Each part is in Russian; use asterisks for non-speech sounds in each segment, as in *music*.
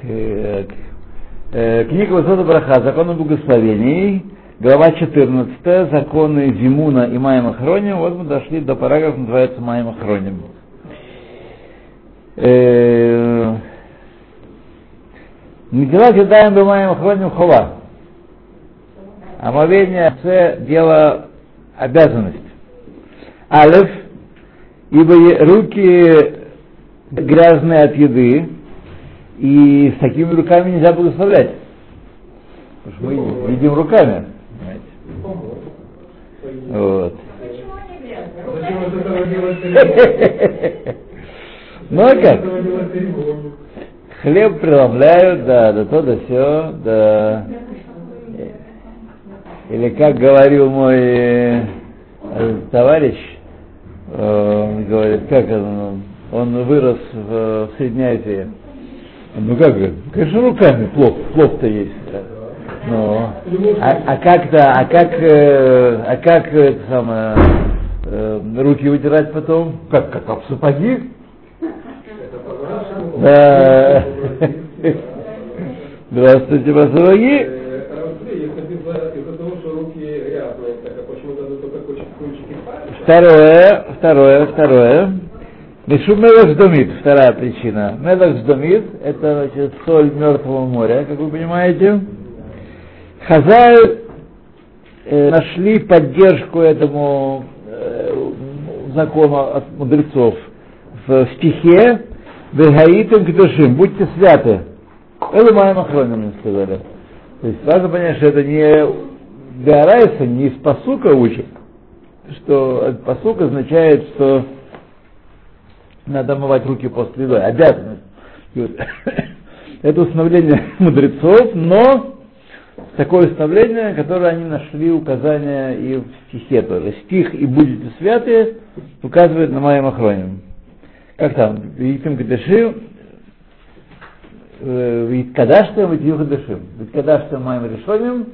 Так. Э, Книга Высота Браха, законы благословений, глава 14, законы Зимуна и Майма Хроним. Вот мы дошли до параграфа, называется Майма Хроним. Медила кидаем до Майма Хроним хова. Омовение це дело обязанность. Алеф, ибо руки грязные от еды, и с такими руками нельзя благословлять. Потому что мы едим руками. Вот. *laughs* Ну а как? Хлеб преломляют, да, да то, да все, да. Или как говорил мой э, товарищ, э, он говорит, как он, он вырос в, в Средней Азии. Ну как конечно, руками плов, плов-то есть. Но, а, а как-то, а как, э, а как это самое, э, руки вытирать потом? Как, как об сапоги? Да. *laughs* Здравствуйте, сапоги. Второе, второе, второе. Мелах Сдомит, вторая причина. Мелах Сдомит – это значит, соль Мертвого моря, как вы понимаете. Хазаль э, нашли поддержку этому э, закону от мудрецов в стихе «Вегаитым кедушим» – «Будьте святы». Это моим охранным сказали. То есть важно понять, что это не Биарайса, не из посука учит, что посук означает, что надо омывать руки после еды, обязанность. *laughs* Это установление *laughs* мудрецов, но такое установление, которое они нашли указания и в стихе тоже. Стих «И будете святы» указывает на моем охроне. Как там? Видим Кадыши, ведь кадашта витью кадышим. Ведь кадашта моим решением,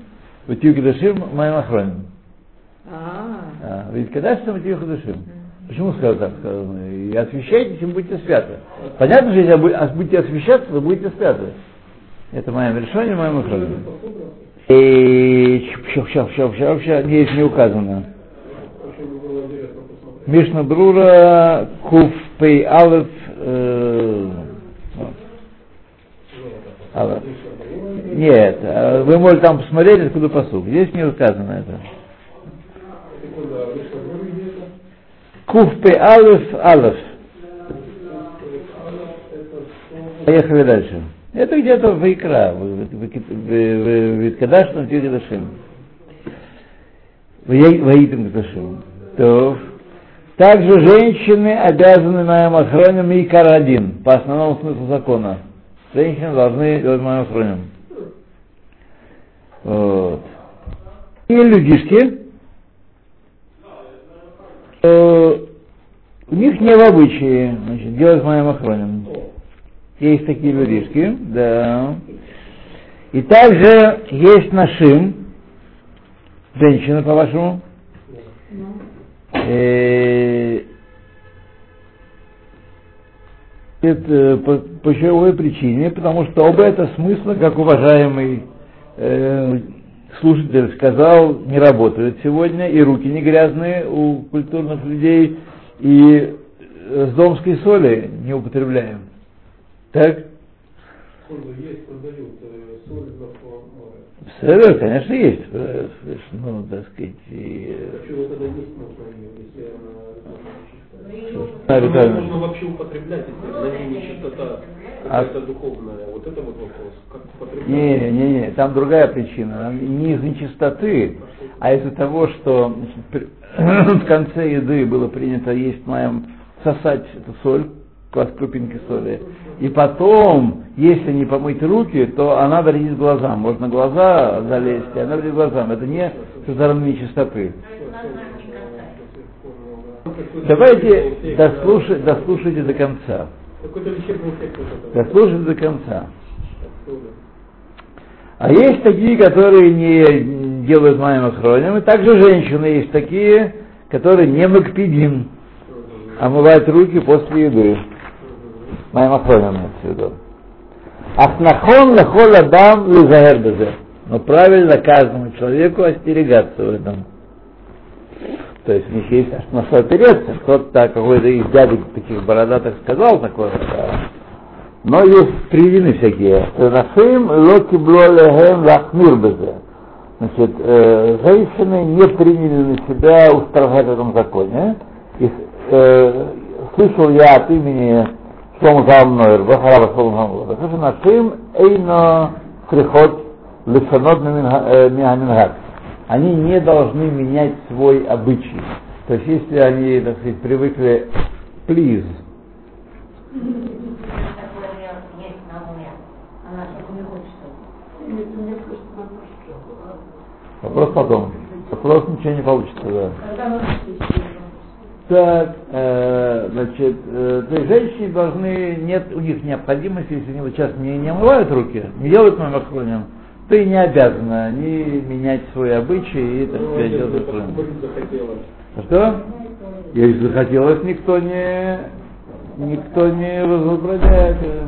витью кадышим моим охроним. Ведь кадашта витью кадышим. Почему сказал так сказано? И освящайтесь, и будьте святы. Понятно, что если будете освящаться, вы будете святы. Это мое решение, мое охране. И ща, ща, ща, ща, здесь не указано. Мишна Брура, Куф, Пей, Алеф, Алеф. Нет, вы можете там посмотреть, откуда посуг. Здесь не указано это. Куфпе Алеф Алеф. Поехали дальше. Это где-то в Икра, в Виткадашном Тиридашим. Ваитым Кадашим. То также женщины обязаны моим охранем и карадин, по основному смыслу закона. Женщины должны делать моим охранем. Вот. И людишки, у них не в обычае значит, делать моим охранем. Есть такие людишки, да. И также есть нашим, женщина, по-вашему, э, это по, по чьей причине, потому что оба это смысла, как уважаемый э, слушатель сказал, не работают сегодня, и руки не грязные у культурных людей, и с домской соли не употребляем. Так? Есть, продают соль Соль, конечно, есть. Ну, так сказать, и... Она... Витальевна. Можно вообще употреблять, если на ней нечистота а... какая-то духовная. Вот это вот вопрос. Как употреблять? Не, не, не, там другая причина. Не из нечистоты, а из-за того, что значит, *clears throat* в конце еды было принято есть моем сосать эту соль, крупинки соли. И потом, если не помыть руки, то она вредит глазам. Можно глаза залезть, и она вредит глазам. Это не со стороны нечистоты. Давайте дослушать, дослушайте до конца. Дослушайте до конца. А есть такие, которые не делают моим охронем, и также женщины есть такие, которые не макпидим, омывают руки после еды. Моим охронем имеется в виду. Ахнахон лахол адам лизагер Но правильно каждому человеку остерегаться в этом. То есть у них есть на что опереться. Кто-то какой-то из дядек таких бородатых сказал такое. Но есть приведены всякие. Нашим локи блолехем лахмир безе. Значит, э, женщины не приняли на себя устражать в этом законе. И, э, слышал я от имени Шлома Залмнойр, Бахараба Шлома Залмнойр, нашим эйно приход лишанот миамингат они не должны менять свой обычай. То есть если они, так сказать, привыкли please, Вопрос потом. Вопрос ничего не получится, да. Так, э, значит, э, то есть женщины должны, нет у них необходимости, если они вот сейчас не, не омывают руки, не делают мамахроним, ты не обязана ни менять свой обычай и, так Ну, сказать, делать это Что? Если захотелось, никто не никто не возбраняет. э,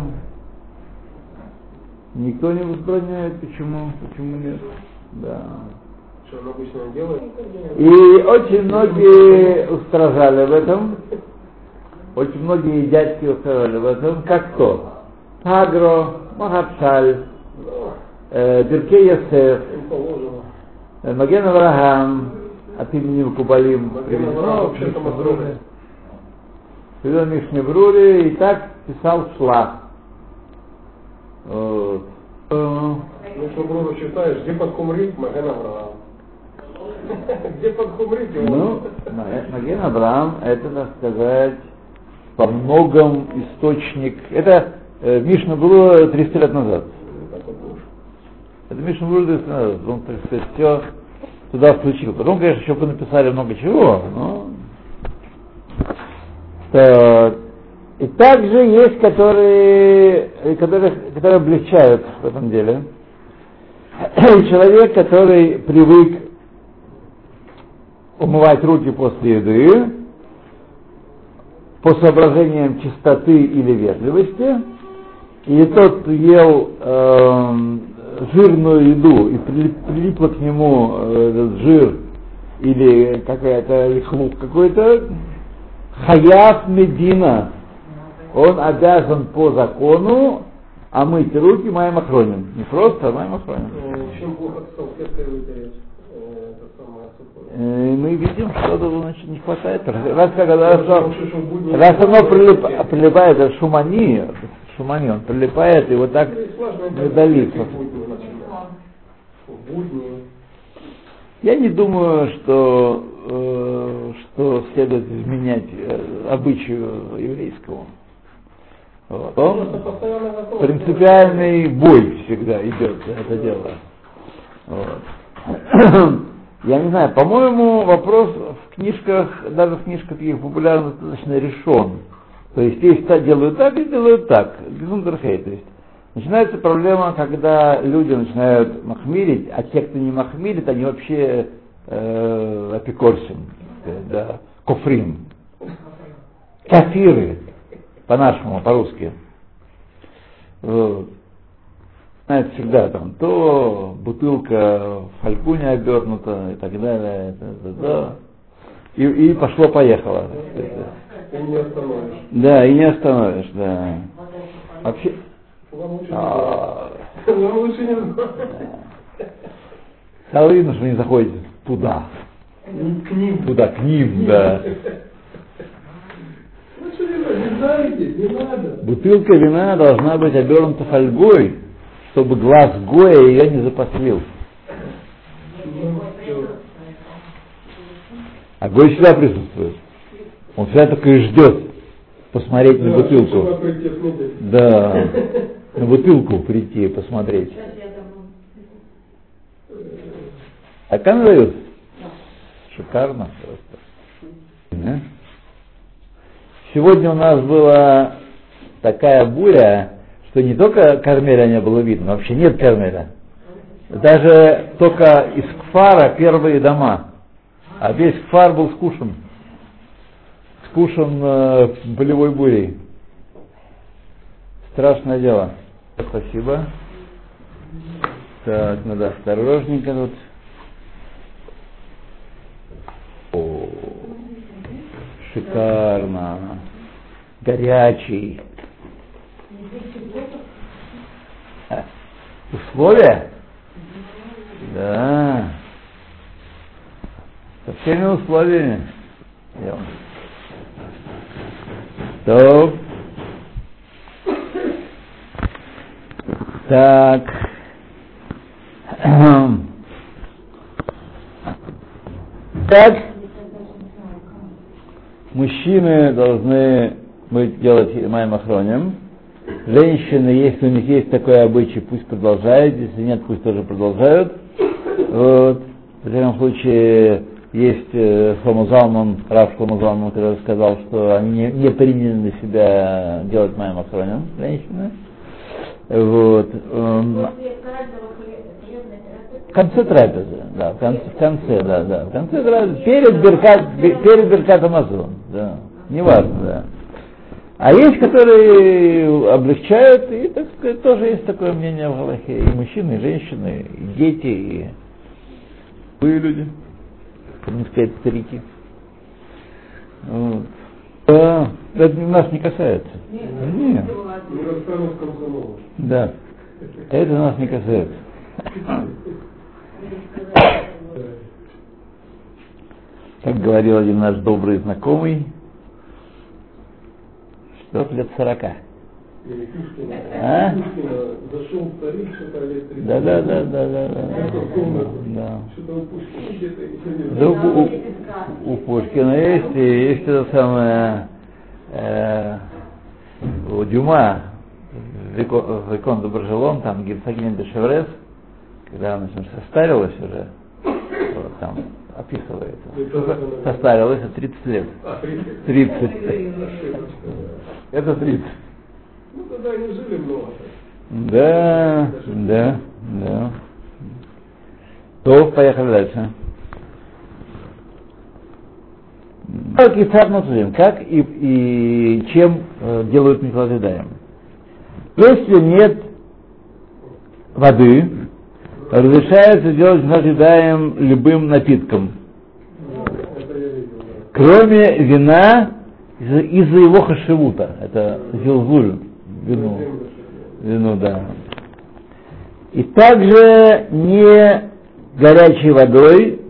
Никто не возбраняет. Почему? Почему нет? Да. Что он обычно делает? И очень многие устражали в этом. Очень многие дядьки устражали в этом. Как кто? Агро, Махапшаль, э, положено. э, Маген Авраам, от имени Кубалим. Мазроны. Привел Мишне Брури и так писал Шлах. Вот. Ну, что Бруно читаешь, где под Кумрит, Маген Авраам. *laughs* Где под Кумрит его? Ну, Ма- Маген Авраам, это, так сказать, по многом источник. Это э, Мишна было 300 лет назад. Это Мишна было 300 лет назад. Он, так сказать, все туда включил. Потом, конечно, еще понаписали много чего, но... Так. И также есть, которые, которые, которые облегчают в этом деле. *clears throat* Человек, который привык умывать руки после еды по соображениям чистоты или вежливости, или тот, ел эм, жирную еду и прилип- прилипло к нему э, жир или какая-то хлуп какой-то, хаяв медина, он обязан по закону омыть руки моим охроним. Не просто, а моим охроним. Э, Чем плохо салфеткой вытереть? Э. Э, Мы видим, что значит, не хватает. Раз, когда, раз, будни- раз оно прилип- прилипает, это шумани, шумани, он прилипает и вот так Ну, и сложно это выдавится. в будни начинать. В будни. Я не думаю, что, э, что следует изменять э, обычаю еврейскому. Вот. Он принципиальный бой всегда идет за это дело. Вот. *coughs* Я не знаю, по-моему, вопрос в книжках, даже в книжках таких популярных, достаточно решен. То есть есть так делают так и делают так. Гезундерхей. То есть начинается проблема, когда люди начинают махмирить, а те, кто не махмирит, они вообще э, апикорсим, да, кофрим. Кафиры, по-нашему, по-русски. Вот. Знаете, всегда там то бутылка в фалькуне обернута и так далее. это, это, да. И, и пошло-поехало. Ты не остановишь. Да, и не остановишь, да. Вообще, Вам лучше не а, знать. Вам лучше не знать. стало видно, что вы не заходите туда. К ним. Туда, к ним, да. Ну. Бутылка вина должна быть обернута фольгой, чтобы глаз Гоя ее не запослил. А Гой всегда присутствует. Он всегда только и ждет посмотреть на Чтобы бутылку. Да, на бутылку прийти и посмотреть. А как дают? Шикарно просто. Да? Сегодня у нас была такая буря, что не только Кармеля не было видно, вообще нет Кармеля. Даже только из Кфара первые дома. А весь Кфар был скушен. Скушен э, болевой бурей. Страшное дело. Спасибо. Так, надо осторожненько тут. О, шикарно. Горячий. А, Условия? Да. Со всеми условиями. То. Так. *clears throat* Так. Мужчины должны быть делать моим охронем. Женщины, если у них есть такой обычай, пусть продолжают, если нет, пусть тоже продолжают. Вот. В любом случае, есть э, Шломо Залман, Рав Шломо Залман, который сказал, что они не, не приняли на себя делать моим охранем, женщины. Вот. эм, В конце трапезы, да, в конце, в конце, да, да, в конце трапезы, перед Беркат, перед Беркатом Амазон, да, неважно, да. А есть, которые облегчают, и, так сказать, тоже есть такое мнение в Галахе, и мужчины, и женщины, и дети, и вы люди, как не сказать, старики. Вот. Да, это нас не касается. Нет. Не расстанусь с комсомолом. Да. Это нас не касается. Как говорил один наш добрый знакомый, что лет сорока. А? Зашел в Париж, что-то лет 30. Да, да, да, да, да, да. Что-то у у, Пушкина есть, и есть это самое э, у Дюма Викон, Доброжелон, там герцогиня де Шеврес, когда она значит, состарилась уже, вот, там описывает, состарилась а 30 лет. А, 30. 30. Ошибочка. Это 30. Ну, тогда они жили много. Да, да, да. То, поехали дальше. Как и царь как и, и чем э, делают Михладедаем. Если нет воды, разрешается делать Михладедаем любым напитком, да. кроме вина из-за из-за его хашевута. Это зилзуль, вину. Вину, да. И также не горячей водой,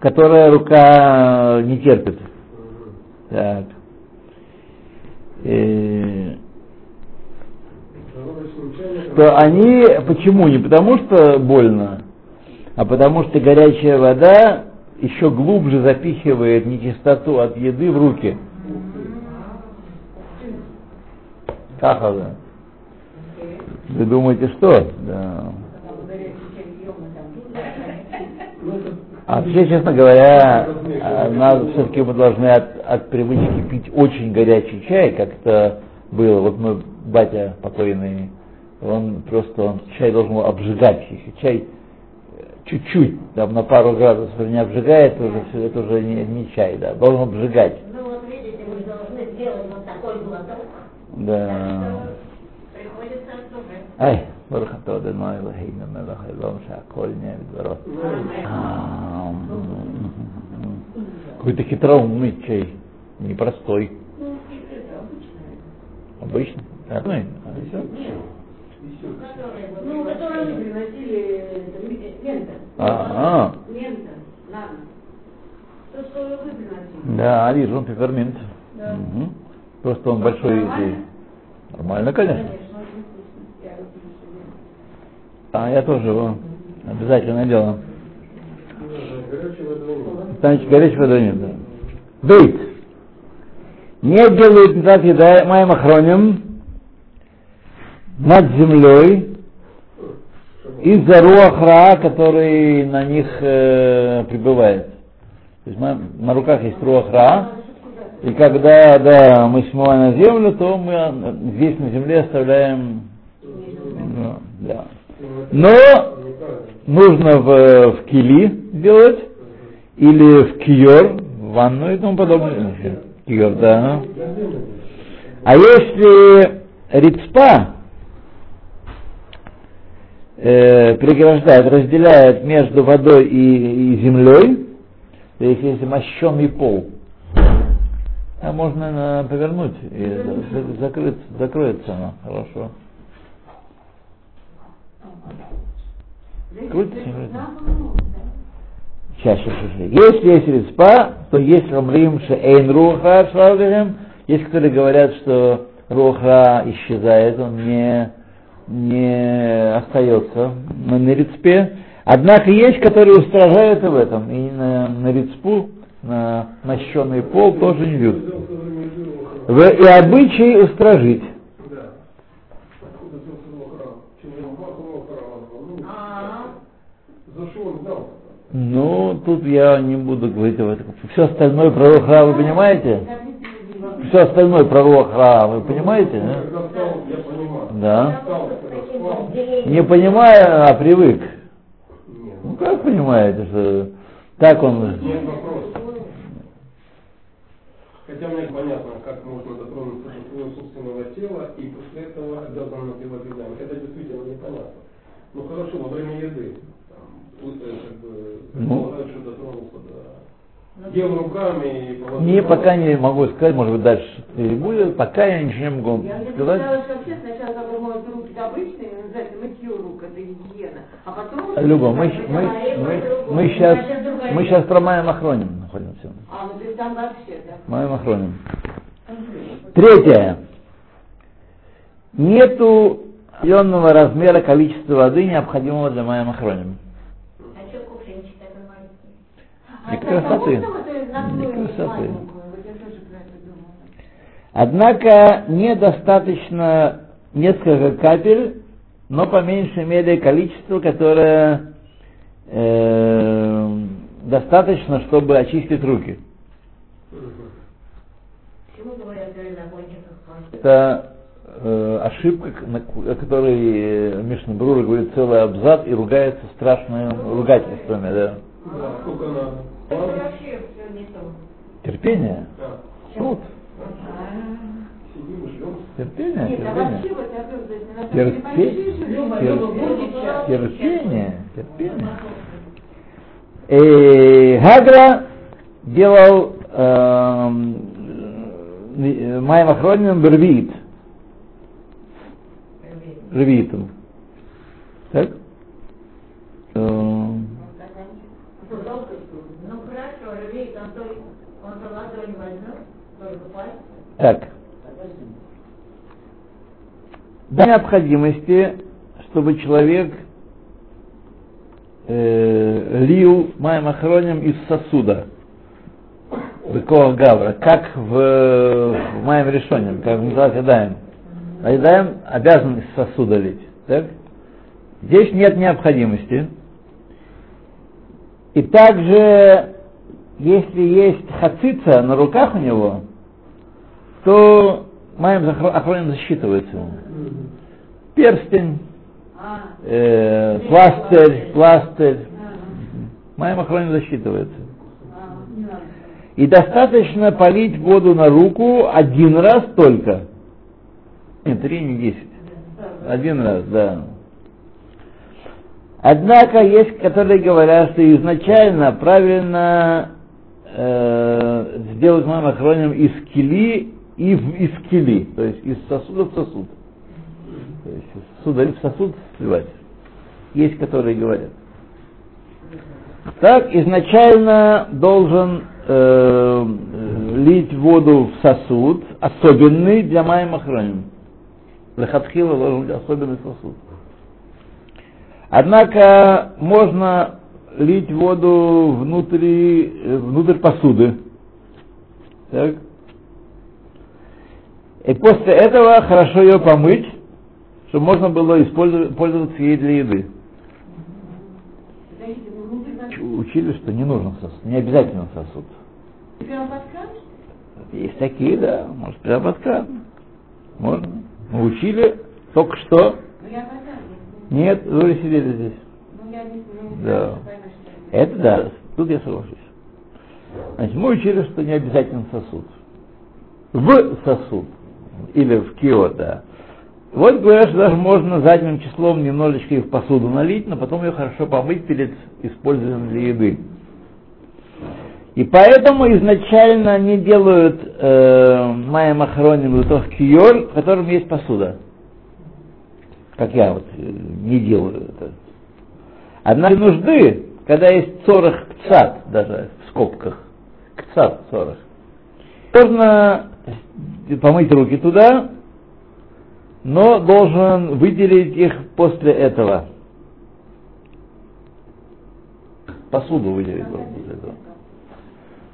которая рука не терпит. Так. И чайником. что они, почему? Не потому что больно, а потому что горячая вода еще глубже запихивает нечистоту от еды в руки. Как это? Вы думаете, что? Да. А вообще, честно говоря, нас все-таки мы должны от, от привычки пить очень горячий чай, как это было. Вот мы, батя покойный, он просто, он чай должен был обжигать. Если чай э, чуть-чуть, там на пару градусов не обжигает, уже всё, это уже не, не чай, да, должен обжигать. Ну вот видите, мы должны сделать вот такой глоток. Да. Приходится отдувать. Ай, ברכה אדוני אלוהינו מלך העולם שהכל נהיה בדברו. Какой-то хитроумный чай, непростой. Обычно. Обычный. А, всё. Ну, которые мы приносили, это ми- мента. А, Мента, ладно. То, что вы приносили. да, вижу, он пепперминт. Да. Мгм. Просто он большой. Нормально? конечно. А я тоже его обязательно делаю. горячей водой нет. Значит, горячей воды нет. Да. Бейт. Не делают нитат еда моим охроним над землей из-за руахра, который на них э, прибывает. То есть на руках есть руахра, и когда да, мы смываем на землю, то мы здесь на земле оставляем. ну, да. Но нужно в, в кили делать или в киор, в ванну и тому подобное. Киор, да. А если рицпа, э, преграждает, разделяет между водой и, и землей, то есть если мощенный пол, а можно наверное, повернуть и за- закрыть, закроется она хорошо. Крутится, крутится. Сейчас, сейчас, сейчас. Если есть рецпа, то есть ромрим шеэйн руха швалгахем, есть, которые говорят, что руха исчезает, он не, не остается на, на рецпе. Однако есть, которые устражают в этом. И на, на рецпу, на мощенный пол тоже не бьют. В- и обычай устражить. Ну, тут я не буду говорить об этом. Все остальное про руха вы понимаете? Все остальное про руха вы понимаете? да? Да. Не понимая, а привык. Ну как понимаете, что так он... Нет вопроса. Хотя мне понятно, как можно дотронуться до своего собственного тела и после этого обязан напивать едами. Это действительно непонятно. Ну хорошо, во время еды. Там, как бы, Ну. дотронулся до... Ел руками и положил... Не, пока не могу сказать, может быть дальше и будет, пока я ничего не могу Я сказать. казалось, вообще сначала моют руки обычные, называется мытье рук, это гигиена. А потом... Люба, мы, мы, мы, мы сейчас, мы сейчас про Майя Махроним находимся. А, ну то есть там вообще, да. Майя Махроним. Третье. Нету определенного размера количества воды, необходимого для Майя Махроним. а что кувшинчик такой маленький? А Не это красоты. Не красоты. Однако недостаточно несколько капель, но по меньшей мере количество, которое э, достаточно, чтобы очистить руки. Почему говорят? Это э, ошибка, о которой э, Мишна Брура говорит целый абзац и ругается страшными ругательствами. Да. Да, сколько надо. Терпение. Да. Труд. Терпение, Нет, а терпение. вообще вот я говорю, то есть на самом Терпе- деле большие же люди, тер- будет сейчас. терпение, терпение. И Гагра делал эм, э, Майм Охроним Бервит. Ревитом. Так? Эм. Так. До необходимости, чтобы человек э, лил Майм Охроним из сосуда. Быкова Гавра, как в, в Майм Решоним, как в Миталат Ядаем. А Ядаем обязан из сосуда лить. Так? Здесь нет необходимости. И также, если есть хацица на руках у него, то Майм Охроним засчитывается. Перстень, А, э, пластырь, пластырь. Майм Охроним засчитывается. И достаточно полить воду на руку один раз только. Не три, не десять. Один раз, да. Однако есть, которые говорят, что изначально правильно э, сделать моим охроним из кили и в, из кили, то есть из сосуда в сосуд. То есть из сосуда в сосуд сливать. Есть, которые говорят. Так, изначально должен э, лить воду в сосуд, особенный для Майя Махроним. Лехатхила должен быть особенный сосуд. Однако можно лить воду внутри, э, внутрь посуды. Так. И после этого хорошо ее помыть, чтобы можно было использовать, пользоваться ей для еды. Подождите, вы внутрь нас- Ч- Учили, что не нужен сосуд, не обязательно сосуд. Прямо под кран? Есть такие, да, может прямо под кран. Можно. Мы учили только что. Ну. Нет, вы сидели здесь. Ну я не не Да. это. Да, тут я соглашусь. Значит, мы учили, что не обязательно сосуд. В сосуд или в кио, да. Вот говорят, что даже можно задним числом немножечко их в посуду налить, но потом ее хорошо помыть перед использованием для еды. И поэтому изначально они делают э, майя махроним лутов киор, в котором есть посуда. Как я вот э, не делаю это. Однако нужды, когда есть цорах кцат, даже в скобках, кцат цорах, можно помыть руки туда, но должен выделить их после этого. Посуду выделить должен после этого.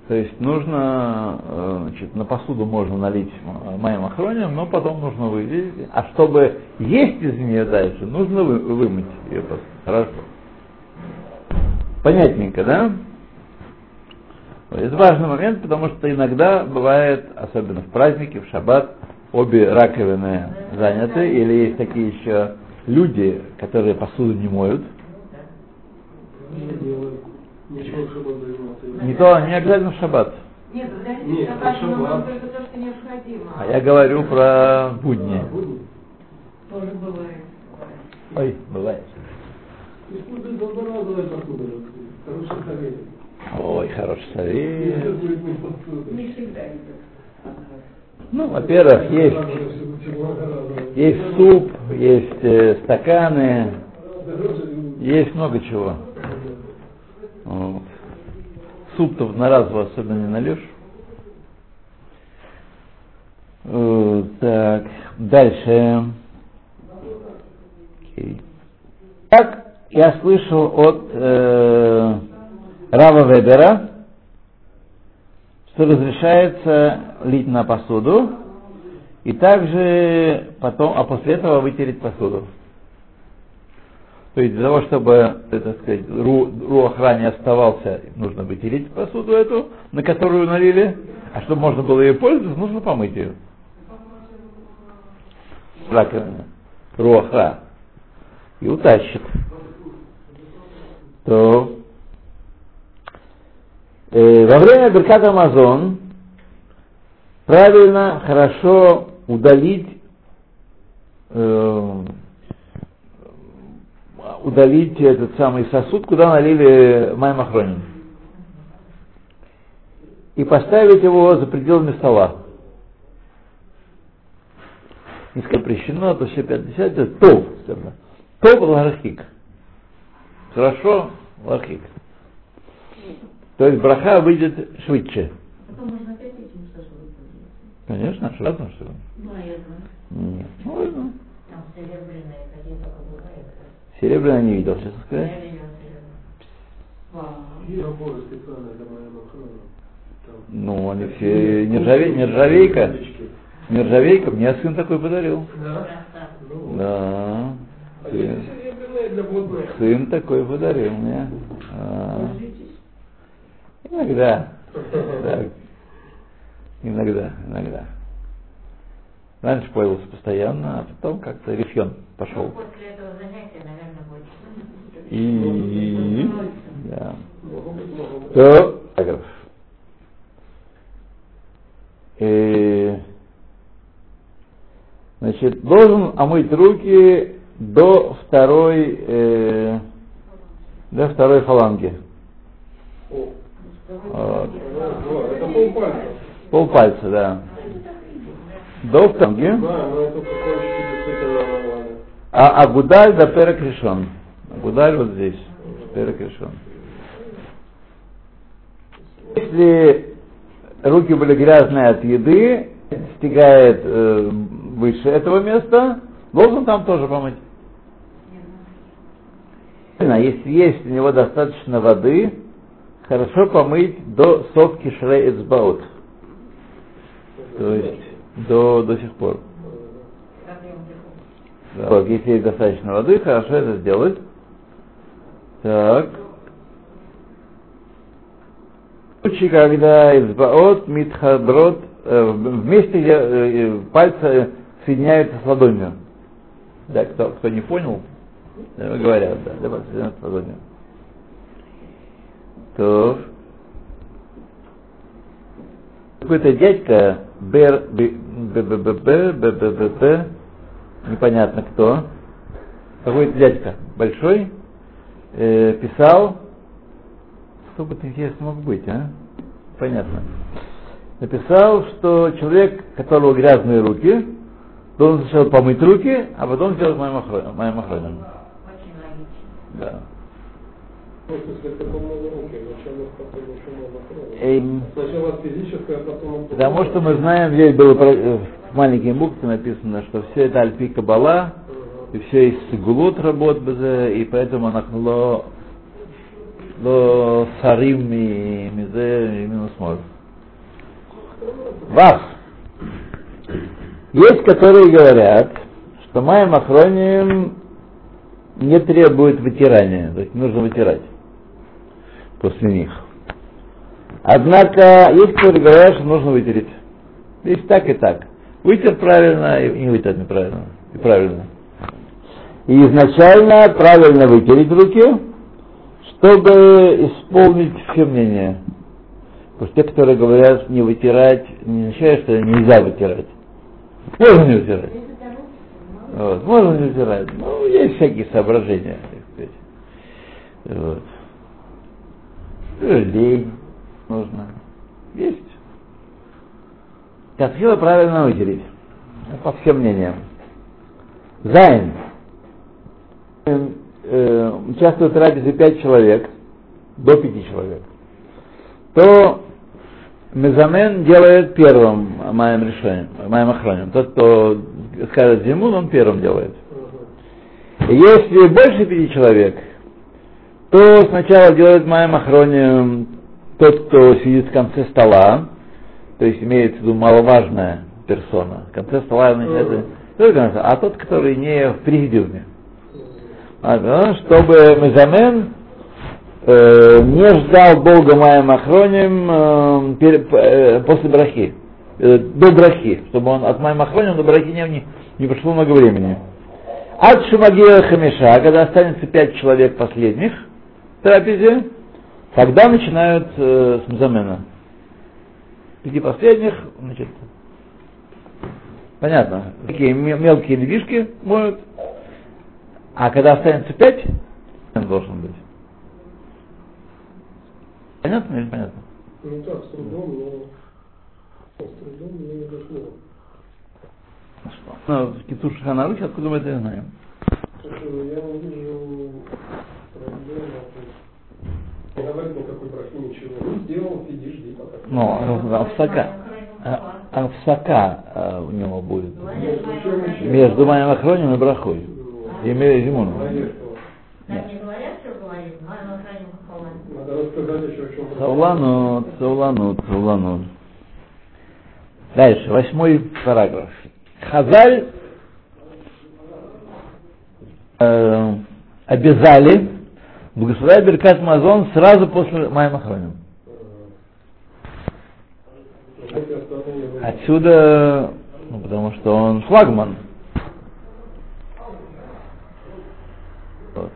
То есть нужно, э, значит, на посуду можно налить моим охроням, но потом нужно выделить. А чтобы есть из нее дальше, нужно вы, вымыть ее просто. Хорошо. Понятненько, да? Это важный момент, потому что иногда бывает, особенно в праздники, в шаббат, обе раковины заняты, или есть такие еще люди, которые посуду не моют. Не то, не обязательно в шаббат. Нет, Нет, шаббат шаббат. только то, что необходимо. А я говорю про будни. Тоже бывает. Ой, бывает. Ой, хороший совет. Не всегда идет. Ну, во-первых, есть, есть суп, есть э, стаканы, есть много чего. Вот. Суп-то на раз особенно не нальешь. Э, Так, дальше. Окей. Так, я слышал от э, Рава Вебера, что разрешается лить на посуду и также потом, а после этого вытереть посуду. То есть для того, чтобы, так сказать, ру, руах не оставался, нужно вытереть посуду эту, на которую налили, а чтобы можно было ее пользоваться, нужно помыть ее. Раковина. Руаха. И утащит. То во время Беркат Амазон правильно, хорошо удалить э, удалить этот самый сосуд, куда налили маймахронин. И поставить его за пределами стола. Если запрещено, то все 50, это тов. Тов лархик. Хорошо, лархик. То есть браха выйдет швидше. Конечно, что разно, что Нет, ну, можно. Там серебряные какие только не видел, честно сказать. Ну, они все нержаве... нержавейка. Нержавейка, мне сын такой подарил. Да. Да. Сын, такой подарил мне. А иногда. Так. Иногда, иногда. Раньше пользовался постоянно, а потом как-то рефьон пошел. Ну, После этого занятия, наверное, будет. И... Да. То, параграф. Э, Значит, должен омыть руки до второй, э, до второй фаланги. Вот. это полпальца. Полпальца, да. До фаланги. Да, но это кончики действительно А Агудаль до перек решен. Агудаль вот здесь. Перек решен. Если руки были грязные от еды, стигает э, выше этого места, должен там тоже помыть. Если есть у него достаточно воды, хорошо помыть до совки шрей эцбаут. То есть до, до сих пор. Да. Если есть достаточно воды, хорошо это сделать. Так. Случай, когда избаот митхадрот э, вместе где э, пальцы соединяются с ладонью. Да, кто, кто не понял, говорят, да, да, пальцы соединяются с ладонью. То какой-то дядька Бер БББ непонятно кто, какой-то дядька большой, э, писал, что бы ты здесь мог быть, а? Понятно. Написал, что человек, которого грязные руки, должен сначала помыть руки, а потом сделать моим охроном. Моим охроном. Да сначала физическое, а потом... Потому что мы знаем, здесь было э, в маленьким букве написано, что все это альпи кабала, и все из сигулот работ и поэтому нахло ло сарим и мизе и минус мор. Вас. Есть, которые говорят, что моим охроним не требует вытирания, то есть нужно вытирать после них. Однако есть, которые говорят, что нужно вытереть. Есть так и так. Вытер правильно и не вытер неправильно. И правильно. И изначально правильно вытереть руки, чтобы исполнить все мнения. Потому что те, которые говорят не вытирать, не означает, что нельзя вытирать. Можно не вытирать. Вот, можно не вытирать. Ну, есть всякие соображения. Вот. Лень нужно. Есть. Катхила правильно вытереть. По всем мнениям. Зайн. Э, э, Участвует в трапезе 5 человек, до 5 человек. То Мезамен делает первым моим решением, моим охранем. Тот, кто скажет зиму, он первым делает. Если больше пяти человек, то сначала делает моим охроне тот, кто сидит в конце стола, то есть имеется в виду маловажная персона. В конце стола начинается, а тот, который не в президиуме. А, да, чтобы Мезамен э, не ждал долго моим охронем э, э, после брахи, э, до брахи, чтобы он от моим охронем до брахи не, не, прошло много времени. От Шимагия Хамиша, когда останется пять человек последних трапезе, тогда начинают э, с Мзамена. Пяти последних, значит, понятно, такие ме- мелкие львишки моют, а когда останется пять, он должен быть. Понятно или понятно? Ну так, с трудом, но... С трудом мне не дошло. Ну что? Ну, в Китуш Ханаруч, откуда мы это знаем? Ну я вижу проблемы. Не говорит никакой брахи, ничего. Ну, сделал, иди, пока. Ну, Авсака. А- Авсака а, у него будет. Между моим охранем и брахой. И чем Сауланут, Сауланут, Сауланут. Дальше, восьмой параграф. Хазаль э, обязали благословлять Беркат Мазон сразу после моим охранем. Отсюда, ну, потому что он флагман. Вот.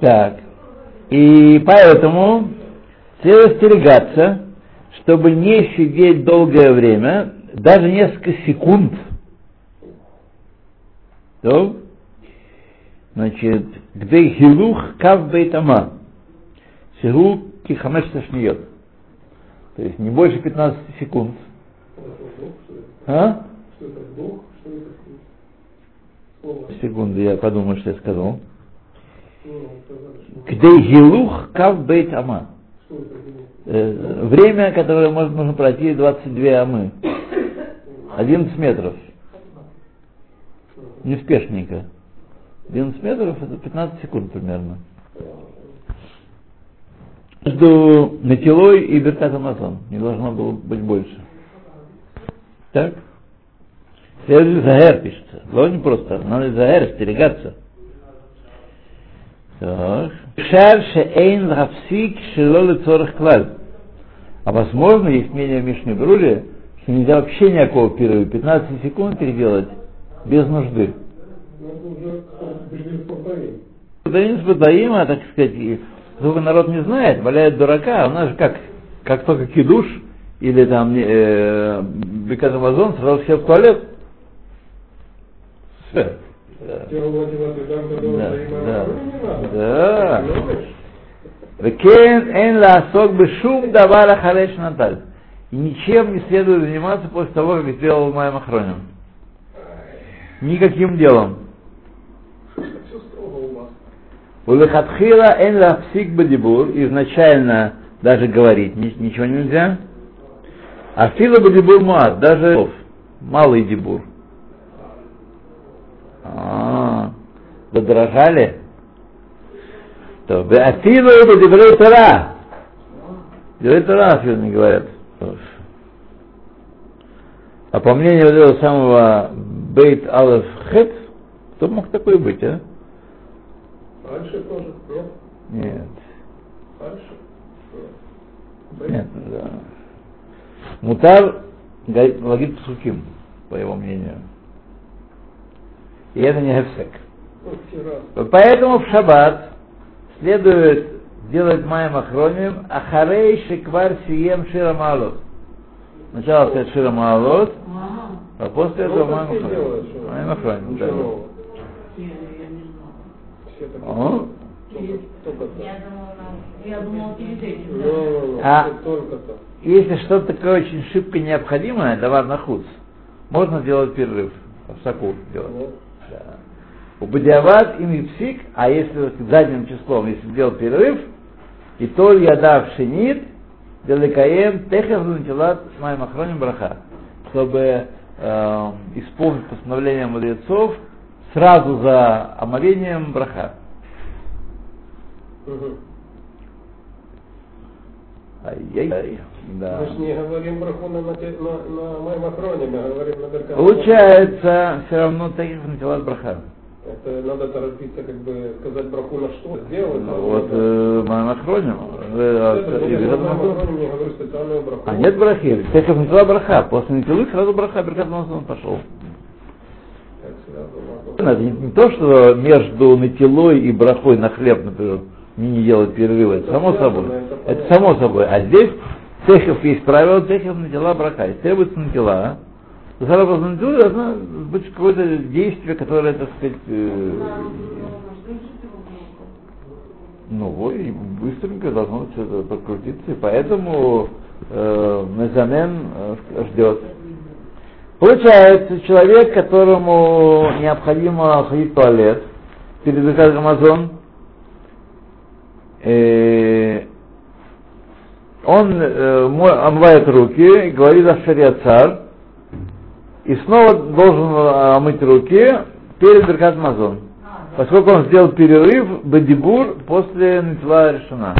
Так. И поэтому следует остерегаться, чтобы не сидеть долгое время, даже несколько секунд. То, значит, где хилух кав бейтама. Сигу кихамеш сашниот. То есть не больше 15 секунд. А? Секунду, я подумаю, что я сказал. Где хилух кав это было? Э, время, которое можно, нужно пройти 22 амы. 11 метров. Неспешненько. 11 метров это 15 секунд примерно. Между Метилой и Беркат Амазон. Не должно было быть больше. Так? Следует Загер пишется. Было не просто. Надо Загер остерегаться. Так. Шар шеэйн лхапсик шело лецорах клаль. А возможно, есть мнение в Мишне Бруре, что нельзя вообще никакого перерыва, 15 секунд переделать без нужды. Ну, в повторение. Данин с Бадаима, так сказать, ну, Поскольку народ не знает, валяет дурака, а у нас же как, как только кидуш или там э, бекат сразу все в туалет. Все. Да. Да. Да. Векен эн ласок бы шум давала халеш наталь. И ничем не следует заниматься после того, как сделал Майя Махронин. Никаким делом. Улехатхила эн лафсик бадибур, изначально даже говорить ни- ничего нельзя. А фила бадибур муат, даже слов, малый дебур. А, задрожали? То, а фила бадибур тара. Дебрей тара не говорят. А по мнению вот этого самого Бейт Алеф Хет, кто мог такой быть, а? Раньше тоже, нет? Нет. Раньше? Нет. Нет, да. Мутар лагит сухим, по его мнению. И это не раз. Поэтому в шаббат следует делать маем охроним ахарей шиквар сием шира малот. Сначала сказать шира малот, а после этого маем что- Маем Ничего да. нового. Я, я не знала. Так. Я Я думала перед этим. да. Не-не-не, А-. Если что-то такое очень шибко необходимое, давар нахуц, можно делать перерыв, в соку делать. Да. У Бадиават и Мипсик, а если задним числом, если сделать перерыв, и то яда в шинит, деликаем техев начала моим охроним браха, чтобы э, исполнить постановление мудрецов сразу за омовением браха. Мгм. Ай-яй-яй. Да. Мы же не говорим браху на, на, на, моем охроне, мы говорим на Беркат. Получается, все равно техев начала браха. Это надо торопиться, как бы сказать браху на что сделать. Ну, вот э, э, э, моем охроне говорю специальную браху. А нет брахи. Техев начала браха. После Нитилы сразу браха, Беркат Мазон пошел. Так, сразу. Это не, то, что между натилой и брахой на хлеб, например, не делать перерыва, это само собой. это само собой. А здесь техев есть правило, техев натила браха. Если требуется натила, то сразу после натилы должно быть какое-то действие, которое, так сказать, э, ну, и быстренько должно что-то подкрутиться, и поэтому э, Мезамен э, ждет. Получается, человек, которому необходимо ходить в туалет перед заказом Амазон, э, он э, омывает руки говорит о царь, и снова должен э, омыть руки перед Беркат Мазон. Поскольку он сделал перерыв, бадибур после начала решена.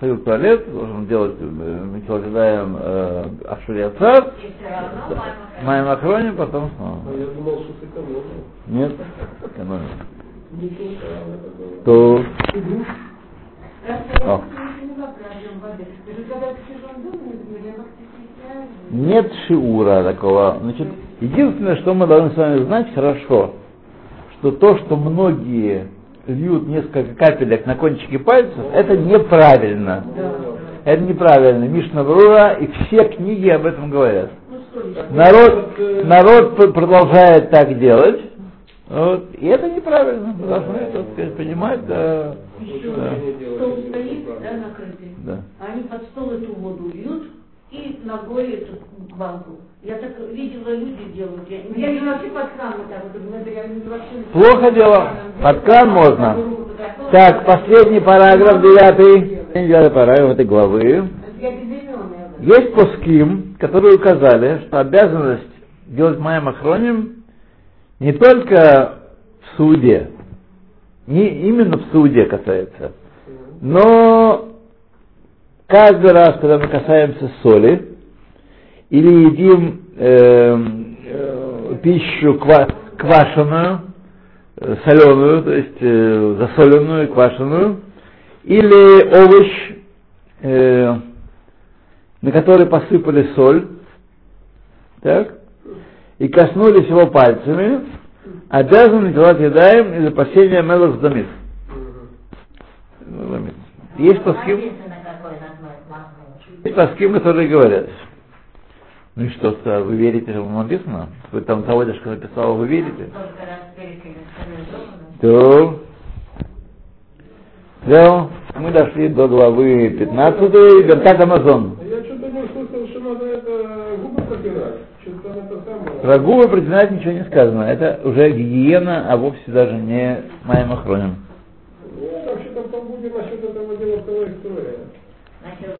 Ходил в туалет, должен делать Микелогадаем э, Ашуриацар, равно мама Майм Ахроним, потом снова. А я думал, что сэкономил. Нет, *laughs* экономим. То О. нет шиура такого. Значит, единственное, что мы должны с вами знать хорошо, что то, что многие льют несколько капелек на кончики пальцев, это неправильно. Это неправильно. Мишна Брура и все книги об этом говорят. Народ, народ продолжает так делать, вот, и это неправильно. Мы должны, так сказать, понимать, да. Ничего да. Стол стоит, это да, накрытый. Да. Они под стол эту воду льют и ногой эту банку. Я так видела, люди делают. Я, я не вообще под кран вот так вот, например, я не вообще... Плохо дело. Под кран можно. Так, последний параграф, девятый. Девятый параграф этой главы. Есть пуским, которые указали, что обязанность делать маем охроним не только в суде, не именно в суде касается, но каждый раз, когда мы касаемся соли, или едим эм, э, пищу ква- квашеную, э, соленую, то есть э, засоленную, квашеную, или овощ, э, на который посыпали соль, так, и коснулись его пальцами, обязаны делать едаем из опасения мелос дамит. Есть назвать масло. Есть паским, которые говорят. Ну и что, что, вы верите, что написано? Вы там того, что написал, вы верите? То. Все, мы дошли до главы 15, Беркат Амазон. Я что-то слышал, что надо это губы протирать. Что-то там это самое. Про губы протирать ничего не сказано. Это уже гигиена, а вовсе даже не моим охронем. Ну, там что-то по губе насчет этого дела второй. Насчет